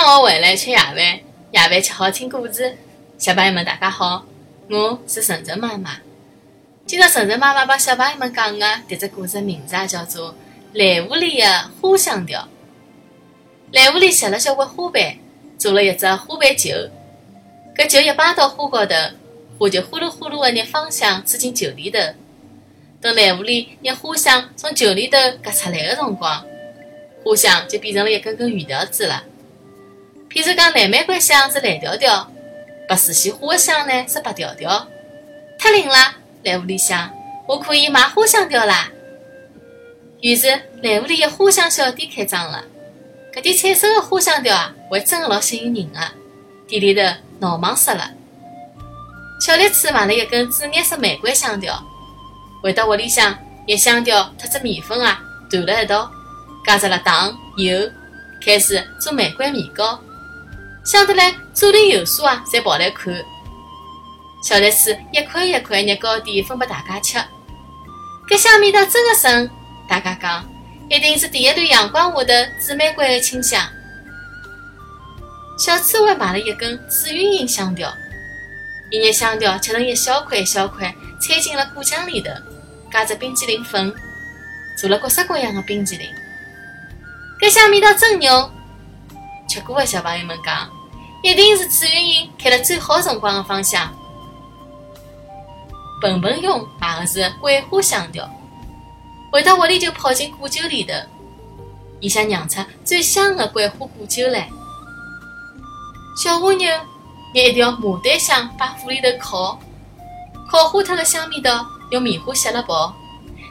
放学回来吃夜饭，夜饭吃好听故事。小朋友们，大家好，我是晨晨妈妈。今朝晨晨妈妈帮小朋友们讲的迭只故事名字啊，叫做《蓝狐狸的花香调》。蓝狐狸拾了交关花瓣，做了一只花瓣球。搿球一摆到花高头，花就呼噜呼噜的拿芳香吹进球里头。等蓝狐狸拿花香从球里头夹出来的辰光，花香就变成了一根根圆条子了。譬如讲，蓝玫瑰香是蓝条条，白水仙花香呢是白条条。太灵了，蓝狐狸想，我可以买花香调啦。于是，蓝狐狸的花香小店开张了。搿点彩色的花香调啊，还真个老吸引人个。店里头闹忙死了。小栗子买了一根紫颜色玫瑰香调，回到屋里向，拿香调特子面粉啊团了一道，加入了糖油，开始做玫瑰面糕。想得来，左邻右舍啊，侪跑来看。小栗子一块一块捏糕点分拨大家吃，搿香味道真个神！大家讲，一定是第一缕阳光下头紫玫瑰的清香。小刺猬买了一根紫云英香条，伊拿香条切成一小块一小块，掺进了果酱里头，加着冰淇淋粉，做了各式各样的冰淇淋。搿香味道真牛！吃过的小朋友们讲。一定是紫云英开了最好辰光的方向。笨笨熊买的是桂花香调，回到屋里就泡进果酒里头，伊想酿出最香的桂花果酒来。小蜗牛拿一条牡丹香把火里头烤，烤化脱的香味道用棉花吸了泡，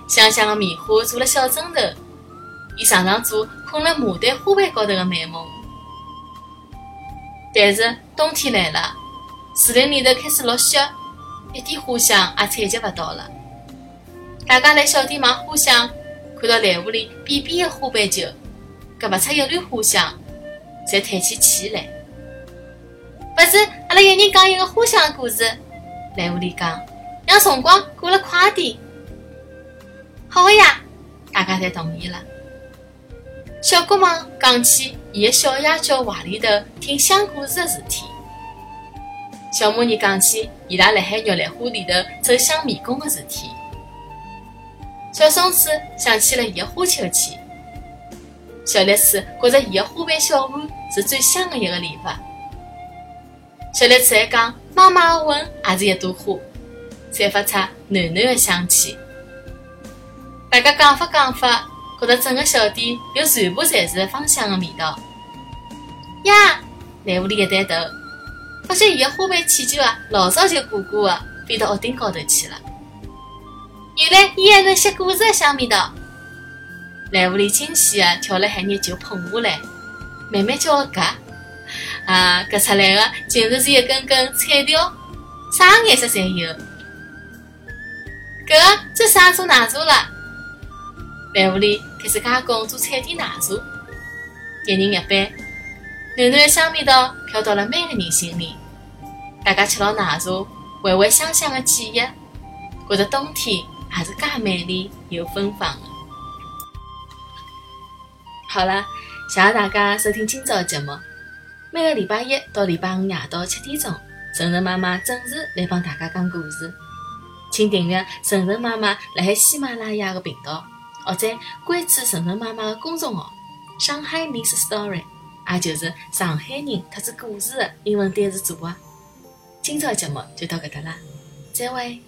香香的棉花做了小枕头，伊常常做困辣牡丹花瓣高头的美梦。但是冬天来了，树林里头开始落雪，一点花香也采集不到了。大家来小店买花香，看到篮屋里扁扁的花瓣球，夹不出一缕花香，才叹起气来。不是，阿拉一人讲一个花香故事。篮屋里讲，让辰光过了快点。好呀，大家侪同意了。小国王讲起。伊个小鸭叫怀里头听香故事的事体，小蚂蚁讲起伊拉辣海玉兰花里头走香迷宫的事体，小松鼠想起了伊个花秋千，小栗子觉着伊个花瓣小碗是最香的一个礼物，小栗子还讲妈妈的吻也是一朵花，散发出暖暖的香气。大家讲法讲法，觉着整个小店有全部侪是芳香的味道。呀，蓝狐狸一抬头，发现伊的花瓣气球啊，老早就鼓鼓的飞到屋顶高头去了。原来伊还能吸果子的香味道。蓝狐狸惊喜的跳了海拿球捧下来，慢慢叫个夹。啊，夹出来的竟然是一根根彩条，啥颜色侪有。搿这啥做奶茶了？蓝狐狸开始加工做彩点奶茶，一人一杯。暖暖的香味道飘到了每个人心里，大家吃了奶茶，回味香香的记忆，觉着冬天还是介美丽又芬芳的。好了，谢谢大家收听今朝的节目。每个礼拜一到礼拜五夜到七点钟，晨晨妈妈准时来帮大家讲故事。请订阅晨晨妈妈辣海喜马拉雅的频道，或者关注晨晨妈妈的公众号“上海 Miss Story”。也就是上海人特子故事的英文单词组合。今朝节目就到搿搭啦，再会。